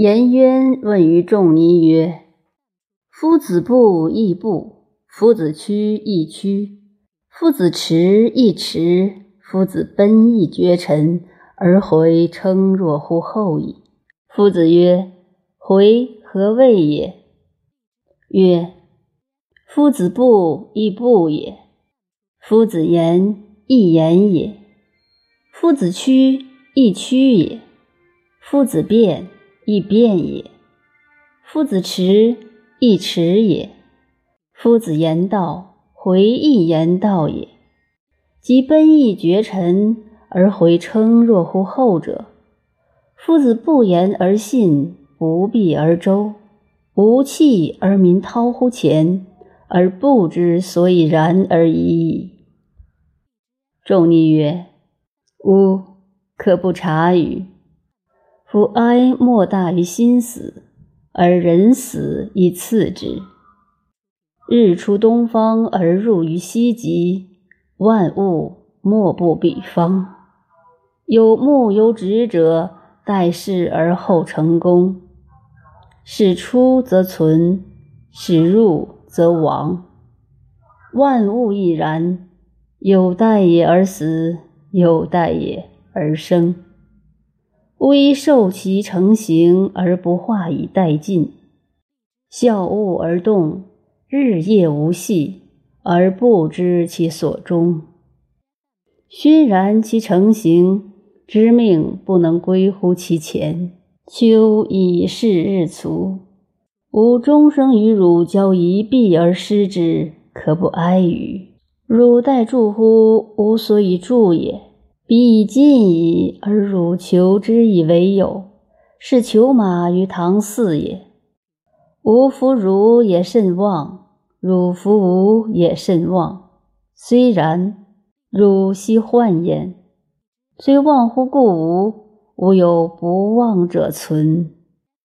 颜渊问于仲尼曰：“夫子不亦不？夫子趋亦趋？夫子驰亦驰？夫子奔亦绝尘，而回称若乎后矣。”夫子曰：“回何谓也？”曰：“夫子不亦不也？夫子言亦言也。夫子趋亦趋也。夫子变。”亦变也，夫子迟亦迟也；夫子言道，回亦言道也。即奔逸绝尘而回称若乎后者。夫子不言而信，不避而周，无弃而民滔乎前，而不知所以然而已矣。仲尼曰：“吾可不察与？”夫哀莫大于心死，而人死亦次之。日出东方而入于西极，万物莫不比方。有目有直者，待事而后成功。使出则存，使入则亡。万物亦然，有待也而死，有待也而生。微受其成形而不化以殆尽，笑物而动，日夜无息而不知其所终。熏然其成形，知命不能归乎其前。秋以是日卒，吾终生于汝交一臂而失之，可不哀与？汝待助乎？吾所以助也。彼以进矣，而汝求之以为有，是求马于唐嗣也。吾弗汝也甚忘，汝弗吾也甚忘。虽然，汝悉患焉？虽忘乎故吾，吾有不忘者存。